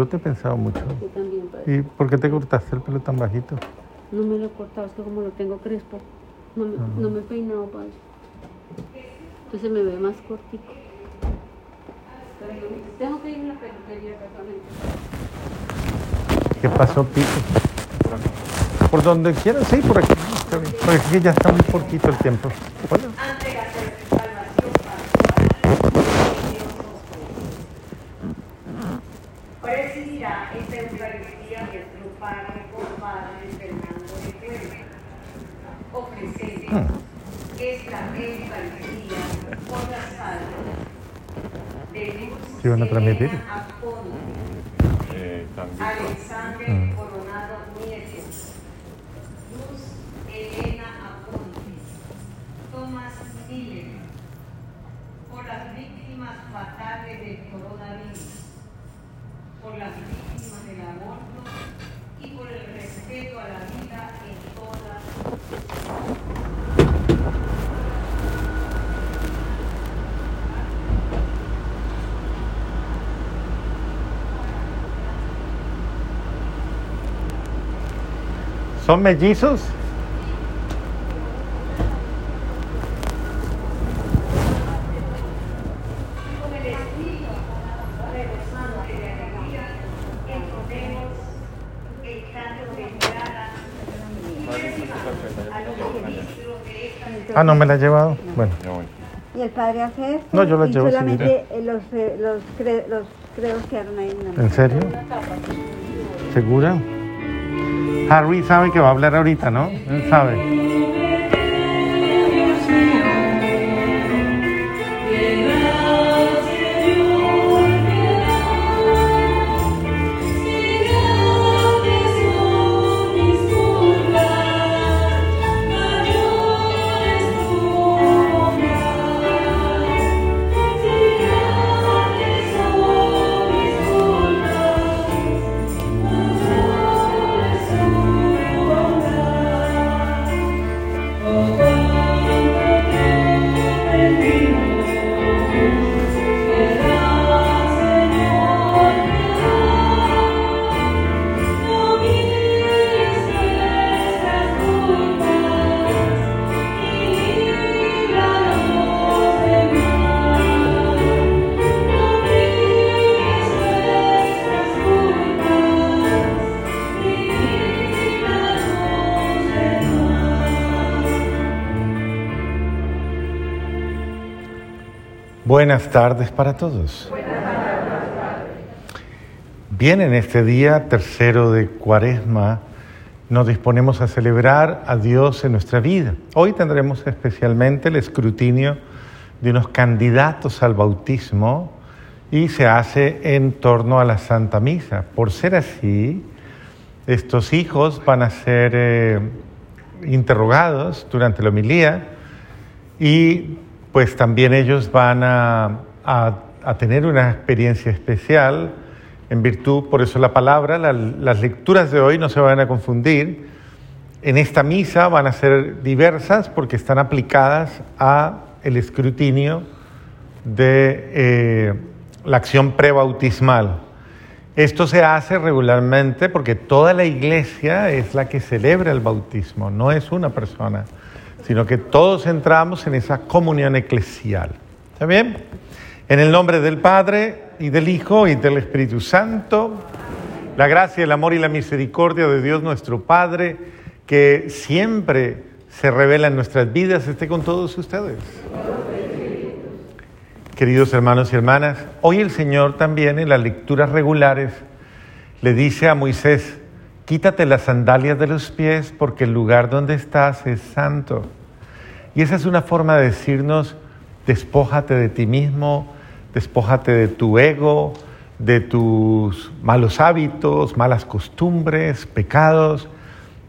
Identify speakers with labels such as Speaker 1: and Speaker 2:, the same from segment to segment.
Speaker 1: Yo te he pensado mucho.
Speaker 2: Yo también, padre.
Speaker 1: ¿Y por qué te cortaste el pelo tan bajito?
Speaker 2: No me lo he cortado, es que como lo tengo crespo, no me, no me he peinado, padre. Entonces me ve más cortico. Tengo que ir a la peluquería casualmente.
Speaker 1: ¿Qué pasó, Pico? Por donde quieras, sí, por aquí. Porque ya está muy cortito el tiempo. Hola.
Speaker 3: Presidirá esta Eucaristía nuestro Padre por Padre Fernando de Cuellar. Ofrecemos esta Eucaristía por las almas de Luz
Speaker 1: ¿Sí van a transmitir?
Speaker 3: Elena Aponte, Alexander Coronado Nieto, Luz Elena Aponte, Tomás Miller, por las víctimas fatales del coronavirus, por las víctimas del aborto y por el respeto a la vida en todas
Speaker 1: ¿Son mellizos?
Speaker 3: con el espíritu rebosante de alegría, entonemos el canto de entrada a los ministros de esta
Speaker 1: Ah, no me la he llevado. Bueno,
Speaker 4: Y el padre hace esto.
Speaker 1: No, yo la llevo,
Speaker 4: solamente eh, los, eh, los, cre- los credos quedaron ahí en la
Speaker 1: ¿en serio? ¿Segura? Harry sabe que va a hablar ahorita, ¿no? Él sabe. Buenas tardes para todos. Bien, en este día tercero de Cuaresma nos disponemos a celebrar a Dios en nuestra vida. Hoy tendremos especialmente el escrutinio de unos candidatos al bautismo y se hace en torno a la Santa Misa. Por ser así, estos hijos van a ser eh, interrogados durante la homilía y pues también ellos van a, a- tener una experiencia especial en virtud, por eso la palabra, la- las lecturas de hoy no se van a confundir. En esta misa van a ser diversas porque están aplicadas a el escrutinio de eh, la acción prebautismal. Esto se hace regularmente porque toda la iglesia es la que celebra el bautismo, no es una persona, sino que todos entramos en esa comunión eclesial. ¿Está bien? En el nombre del Padre y del Hijo y del Espíritu Santo, la gracia, el amor y la misericordia de Dios nuestro Padre, que siempre se revela en nuestras vidas, esté con todos ustedes. Queridos hermanos y hermanas, hoy el Señor también en las lecturas regulares le dice a Moisés, quítate las sandalias de los pies porque el lugar donde estás es santo. Y esa es una forma de decirnos, despójate de ti mismo, despójate de tu ego, de tus malos hábitos, malas costumbres, pecados,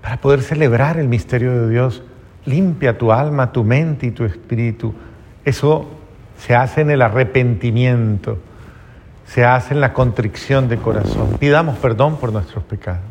Speaker 1: para poder celebrar el misterio de Dios. Limpia tu alma, tu mente y tu espíritu. Eso se hace en el arrepentimiento, se hace en la contrición de corazón. Pidamos perdón por nuestros pecados.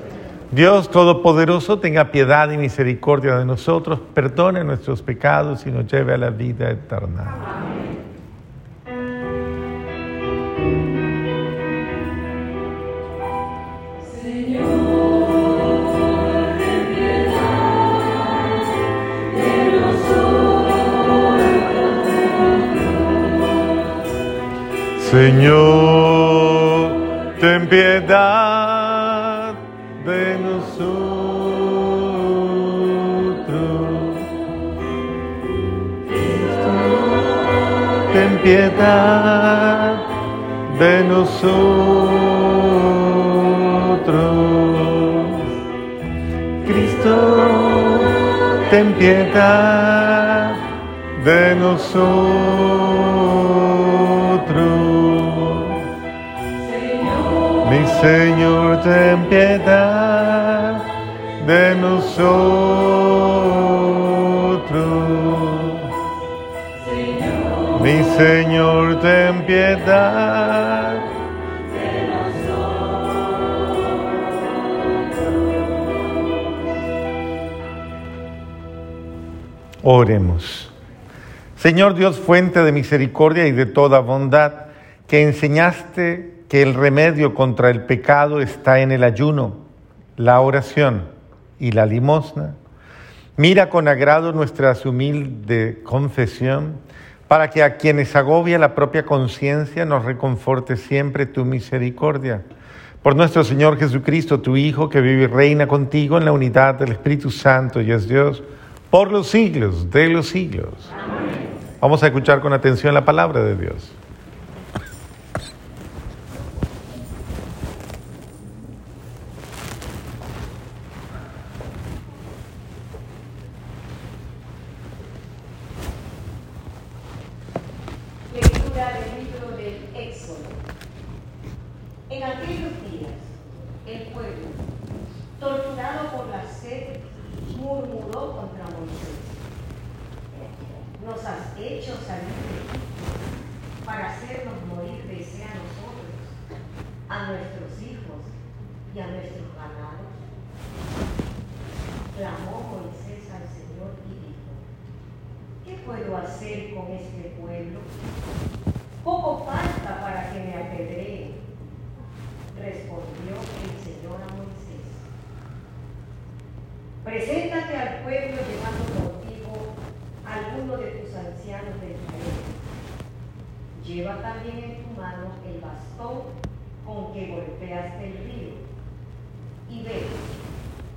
Speaker 1: Dios Todopoderoso tenga piedad y misericordia de nosotros, perdone nuestros pecados y nos lleve a la vida eterna. Señor, ten piedad Ten piedad de nosotros. Cristo, ten piedad de nosotros. Mi Señor, ten piedad de nosotros. Mi Señor, ten piedad. Oremos. Señor Dios, fuente de misericordia y de toda bondad, que enseñaste que el remedio contra el pecado está en el ayuno, la oración y la limosna. Mira con agrado nuestra humilde confesión, para que a quienes agobia la propia conciencia nos reconforte siempre tu misericordia. Por nuestro Señor Jesucristo, tu Hijo, que vive y reina contigo en la unidad del Espíritu Santo y es Dios, por los siglos de los siglos. Vamos a escuchar con atención la palabra de Dios.
Speaker 3: Lectura del libro del Éxodo. En aquellos días, el pueblo, torturado por la sed, murmuró contra Moisés. Nos has hecho salir de Egipto para hacernos morir de sed a nosotros, a nuestros hijos y a nuestros ganados. Clamó Moisés al Señor y dijo, ¿qué puedo hacer con este pueblo? Poco falta para que me apedreen. El Señor a Moisés. Preséntate al pueblo llevando contigo alguno de tus ancianos de Israel. Lleva también en tu mano el bastón con que golpeaste el río. Y ve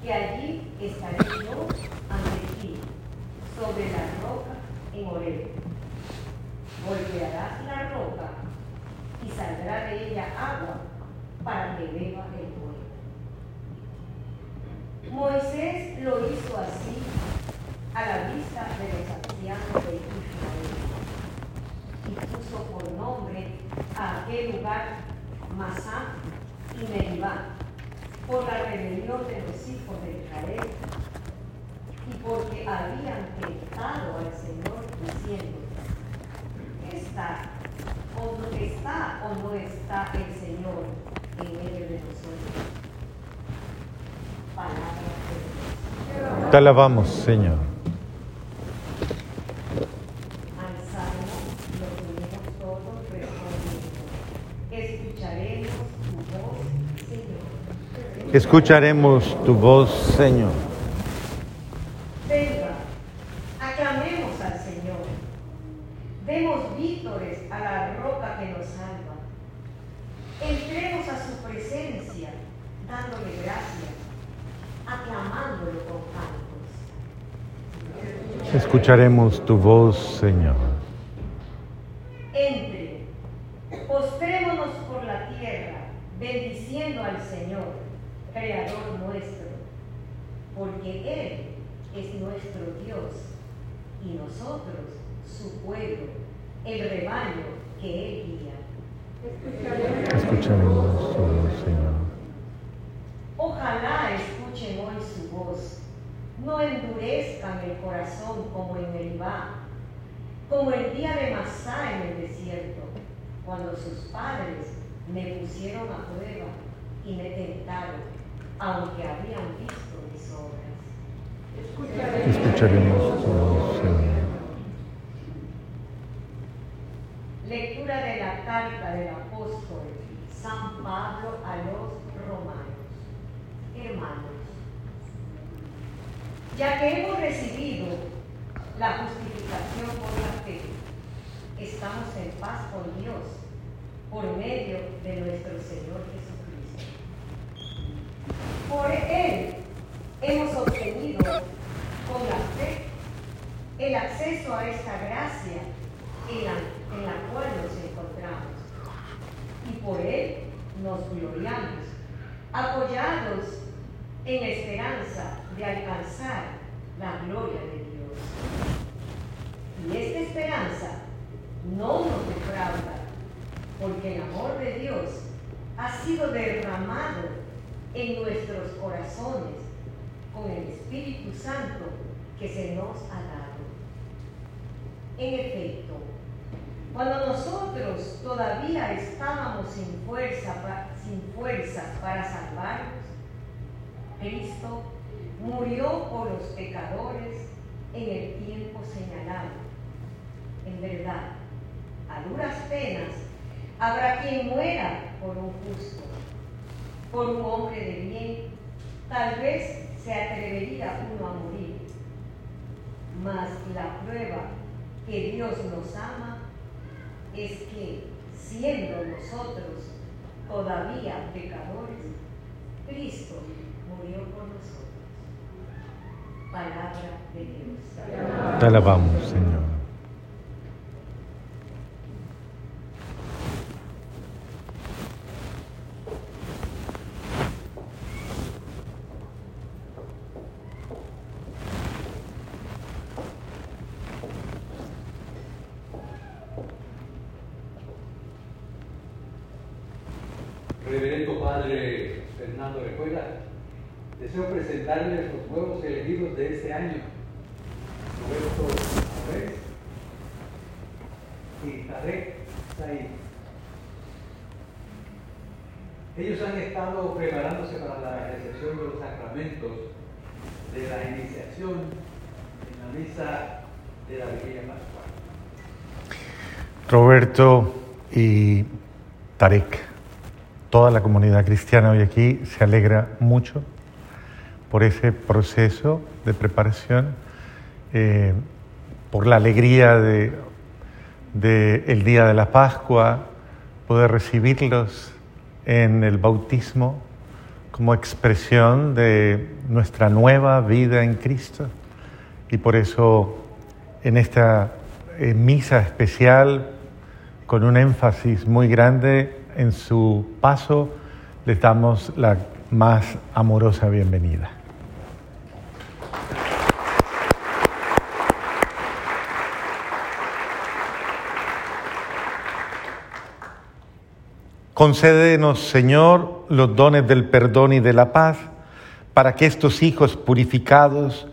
Speaker 3: que allí estaré yo ante ti, sobre la roca en Oreb. Golpearás la roca y saldrá de ella agua para que beba el pueblo. Moisés lo hizo así a la vista de los ancianos de Israel y puso por a aquel lugar Masá y Meribá por la rebelión de los hijos de Israel y porque habían tentado al Señor diciendo, ¿está o no está o no está el Señor en medio de nosotros? Palabra de Dios.
Speaker 1: Te alabamos, Señor.
Speaker 3: Escucharemos tu voz, Señor. Venga, aclamemos al Señor. Demos vítores a la roca que nos salva. Entremos a su presencia dándole gracias, aclamándolo con cantos.
Speaker 1: Escucharemos tu voz, Señor.
Speaker 3: Entre, postrémonos por la tierra, bendiciendo al Señor, Creador nuestro, porque Él es nuestro Dios y nosotros su pueblo, el rebaño que Él guía.
Speaker 1: Escucharemos su voz, Señor.
Speaker 3: Ojalá escuchen hoy su voz, no endurezcan el corazón como en Meribá, como el día de Masá en el desierto, cuando sus padres me pusieron a prueba y me tentaron, aunque habían visto mis obras.
Speaker 1: Escucharemos.
Speaker 3: Lectura de la carta del apóstol San Pablo a los romanos. Hermanos, ya que hemos recibido la justificación por la fe, estamos en paz con Dios por medio de nuestro Señor Jesucristo. Por Él hemos obtenido con la fe el acceso a esta gracia en la, en la cual nos encontramos. Y por Él nos gloriamos, apoyados en la esperanza de alcanzar la gloria de Dios. Y esta esperanza no nos defrauda, porque el amor de Dios ha sido derramado en nuestros corazones con el Espíritu Santo que se nos ha dado. En efecto, cuando nosotros todavía estábamos sin sin fuerzas para salvarnos, Cristo murió por los pecadores en el tiempo señalado. En verdad, a duras penas habrá quien muera por un justo, por un hombre de bien, tal vez se atrevería uno a morir. Mas la prueba que Dios nos ama es que, siendo nosotros todavía pecadores, Cristo murió por nosotros. Palabra de Dios.
Speaker 1: Te alabamos, Señor.
Speaker 5: Reverendo Padre Fernando Recuela, deseo presentarles los nuevos elegidos de este año. Roberto y Tarek Said. Ellos han estado preparándose para la recepción de los sacramentos de la iniciación en la misa de la Vigilia Pascual.
Speaker 1: Roberto y Tarek, toda la comunidad cristiana hoy aquí se alegra mucho por ese proceso de preparación, eh, por la alegría de, el día de la Pascua, poder recibirlos en el bautismo como expresión de nuestra nueva vida en Cristo. Y por eso en esta eh, misa especial, con un énfasis muy grande en su paso, les damos la más amorosa bienvenida. Concédenos, Señor, los dones del perdón y de la paz, para que estos hijos purificados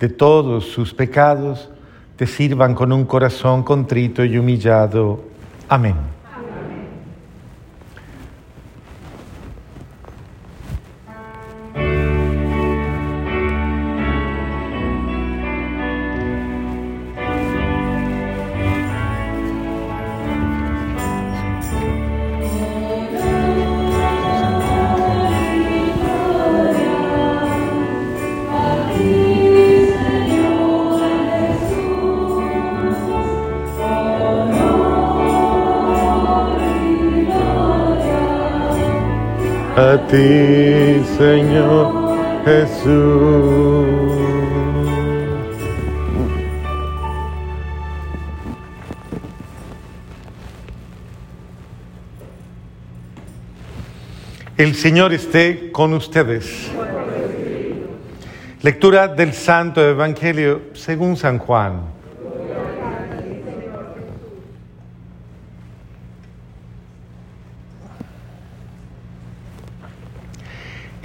Speaker 1: de todos sus pecados te sirvan con un corazón contrito y humillado. Amén. A ti, Señor Jesús. El Señor esté con ustedes. Lectura del Santo Evangelio según San Juan.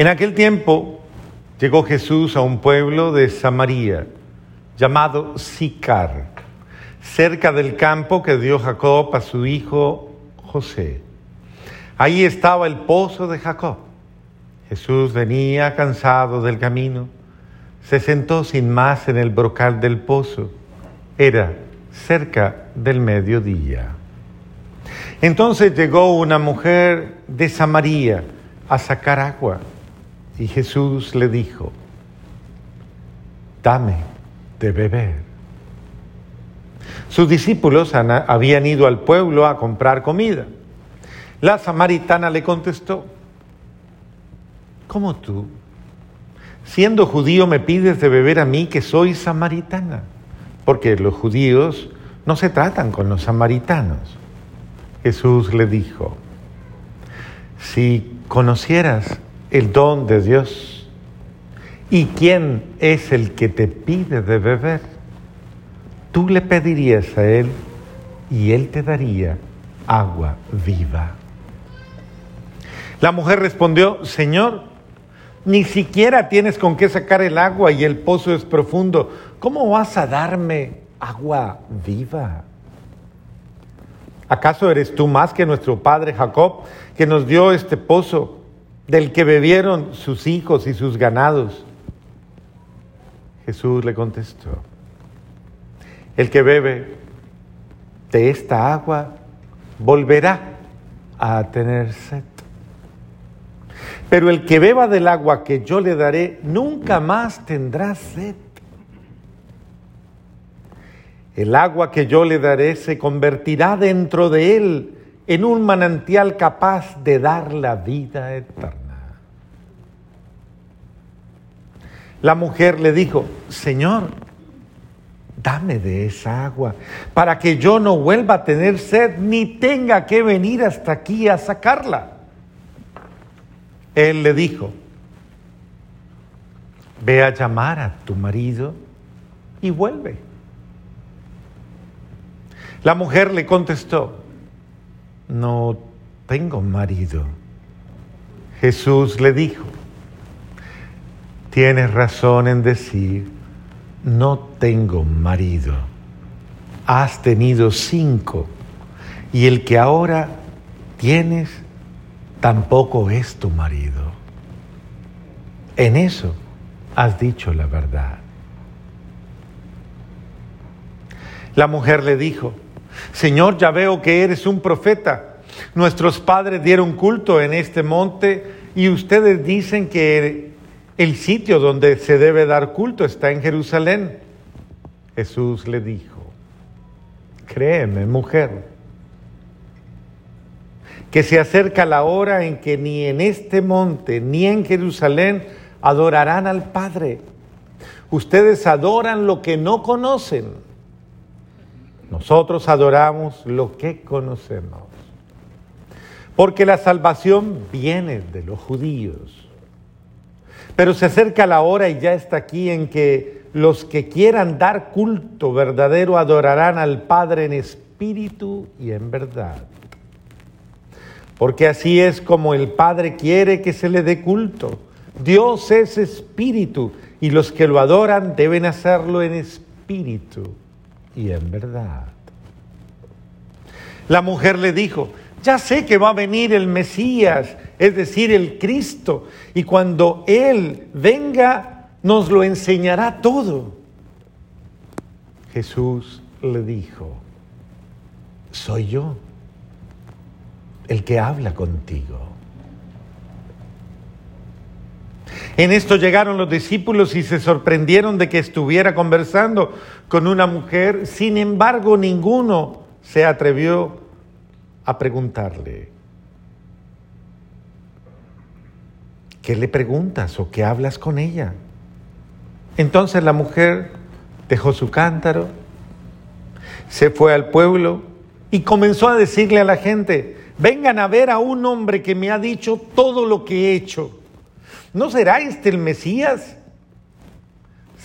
Speaker 1: En aquel tiempo llegó Jesús a un pueblo de Samaria llamado Sicar, cerca del campo que dio Jacob a su hijo José. Ahí estaba el pozo de Jacob. Jesús venía cansado del camino, se sentó sin más en el brocal del pozo. Era cerca del mediodía. Entonces llegó una mujer de Samaria a sacar agua y Jesús le dijo, dame de beber. Sus discípulos habían ido al pueblo a comprar comida. La samaritana le contestó, ¿cómo tú, siendo judío, me pides de beber a mí que soy samaritana? Porque los judíos no se tratan con los samaritanos. Jesús le dijo, si conocieras el don de Dios y quién es el que te pide de beber, tú le pedirías a Él y Él te daría agua viva. La mujer respondió, Señor, ni siquiera tienes con qué sacar el agua y el pozo es profundo. ¿Cómo vas a darme agua viva? ¿Acaso eres tú más que nuestro padre Jacob, que nos dio este pozo, del que bebieron sus hijos y sus ganados? Jesús le contestó, el que bebe de esta agua volverá a tener sed. Pero el que beba del agua que yo le daré nunca más tendrá sed. El agua que yo le daré se convertirá dentro de él en un manantial capaz de dar la vida eterna. La mujer le dijo, Señor, dame de esa agua para que yo no vuelva a tener sed ni tenga que venir hasta aquí a sacarla. Él le dijo, ve a llamar a tu marido y vuelve. La mujer le contestó, no tengo marido. Jesús le dijo, tienes razón en decir, no tengo marido. Has tenido cinco y el que ahora tienes tampoco es tu marido. En eso has dicho la verdad. La mujer le dijo, Señor, ya veo que eres un profeta. Nuestros padres dieron culto en este monte y ustedes dicen que el sitio donde se debe dar culto está en Jerusalén. Jesús le dijo, créeme, mujer, que se acerca la hora en que ni en este monte ni en Jerusalén adorarán al Padre. Ustedes adoran lo que no conocen. Nosotros adoramos lo que conocemos. Porque la salvación viene de los judíos. Pero se acerca la hora y ya está aquí en que los que quieran dar culto verdadero adorarán al Padre en espíritu y en verdad porque así es como el Padre quiere que se le dé culto. Dios es espíritu y los que lo adoran deben hacerlo en espíritu y en verdad. La mujer le dijo, ya sé que va a venir el Mesías, es decir, el Cristo, y cuando Él venga nos lo enseñará todo. Jesús le dijo, soy yo el que habla contigo. En esto llegaron los discípulos y se sorprendieron de que estuviera conversando con una mujer. Sin embargo, ninguno se atrevió a preguntarle, ¿qué le preguntas o qué hablas con ella? Entonces la mujer dejó su cántaro, se fue al pueblo y comenzó a decirle a la gente, vengan a ver a un hombre que me ha dicho todo lo que he hecho. ¿No será este el Mesías?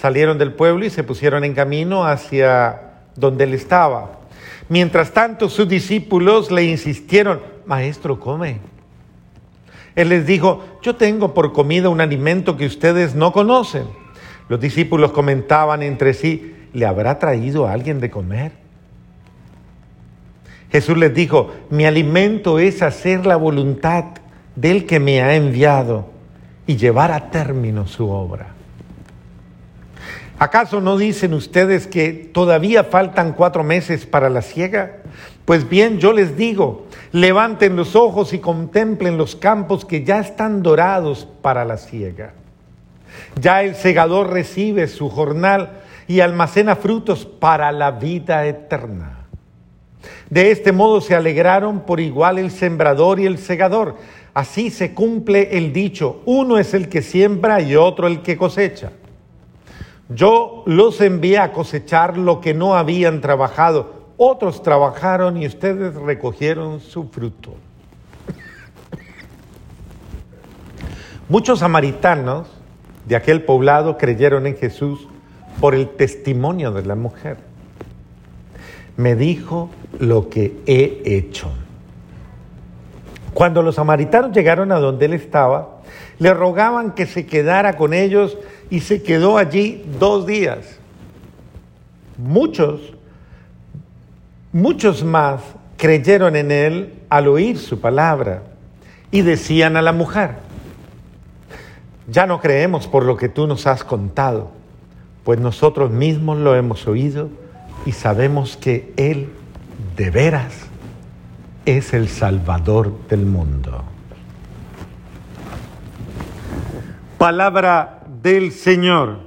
Speaker 1: salieron del pueblo y se pusieron en camino hacia donde él estaba. Mientras tanto, sus discípulos le insistieron, Maestro, come. Él les dijo, yo tengo por comida un alimento que ustedes no conocen. Los discípulos comentaban entre sí, ¿le habrá traído a alguien de comer? Jesús les dijo, mi alimento es hacer la voluntad del que me ha enviado y llevar a término su obra. ¿Acaso no dicen ustedes que todavía faltan cuatro meses para la siega? Pues bien, yo les digo, levanten los ojos y contemplen los campos que ya están dorados para la siega. Ya el segador recibe su jornal y almacena frutos para la vida eterna. De este modo se alegraron por igual el sembrador y el segador. Así se cumple el dicho, uno es el que siembra y otro el que cosecha. Yo los envié a cosechar lo que no habían trabajado. Otros trabajaron y ustedes recogieron su fruto. Muchos samaritanos de aquel poblado creyeron en Jesús por el testimonio de la mujer. Me dijo lo que he hecho. Cuando los samaritanos llegaron a donde él estaba, le rogaban que se quedara con ellos y se quedó allí dos días. Muchos, muchos más creyeron en él al oír su palabra y decían a la mujer, ya no creemos por lo que tú nos has contado, pues nosotros mismos lo hemos oído y sabemos que Él de veras es el Salvador del mundo. Palabra del Señor.